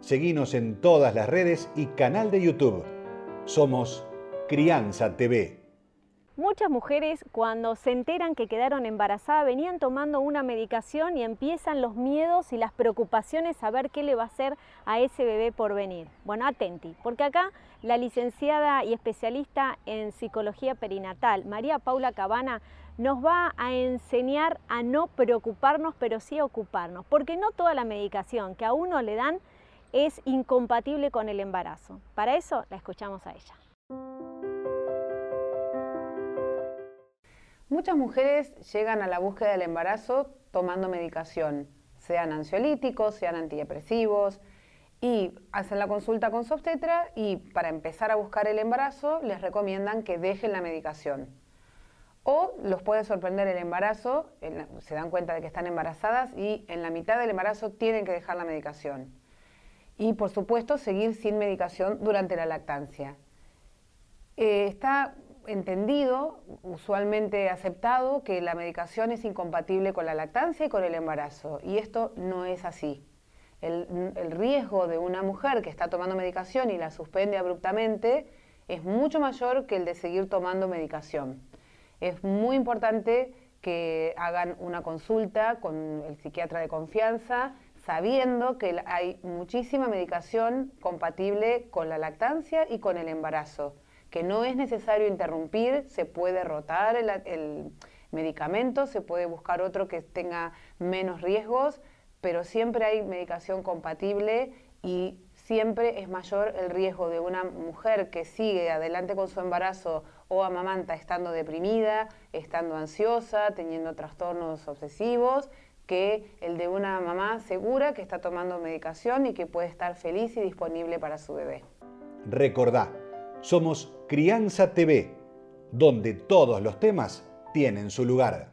Seguinos en todas las redes y canal de YouTube. Somos Crianza TV. Muchas mujeres cuando se enteran que quedaron embarazadas venían tomando una medicación y empiezan los miedos y las preocupaciones a ver qué le va a hacer a ese bebé por venir. Bueno, atenti, porque acá la licenciada y especialista en psicología perinatal, María Paula Cabana, nos va a enseñar a no preocuparnos, pero sí ocuparnos, porque no toda la medicación que a uno le dan es incompatible con el embarazo. Para eso la escuchamos a ella. Muchas mujeres llegan a la búsqueda del embarazo tomando medicación, sean ansiolíticos, sean antidepresivos, y hacen la consulta con su obstetra y para empezar a buscar el embarazo les recomiendan que dejen la medicación. O los puede sorprender el embarazo, se dan cuenta de que están embarazadas y en la mitad del embarazo tienen que dejar la medicación. Y por supuesto seguir sin medicación durante la lactancia. Eh, está entendido, usualmente aceptado, que la medicación es incompatible con la lactancia y con el embarazo. Y esto no es así. El, el, riesgo de una mujer que está tomando medicación y la suspende abruptamente es mucho mayor que el de seguir tomando medicación. Es muy importante que hagan una consulta con el psiquiatra de confianza, sabiendo que hay muchísima medicación compatible con la lactancia y con el embarazo que no es necesario interrumpir, se puede rotar el, medicamento, se puede buscar otro que tenga menos riesgos, pero siempre hay medicación compatible y siempre es mayor el riesgo de una mujer que sigue adelante con su embarazo o amamanta estando deprimida, estando ansiosa, teniendo trastornos obsesivos, que el de una mamá segura que está tomando medicación y que puede estar feliz y disponible para su bebé. Recordá, somos Crianza TV, donde todos los temas tienen su lugar.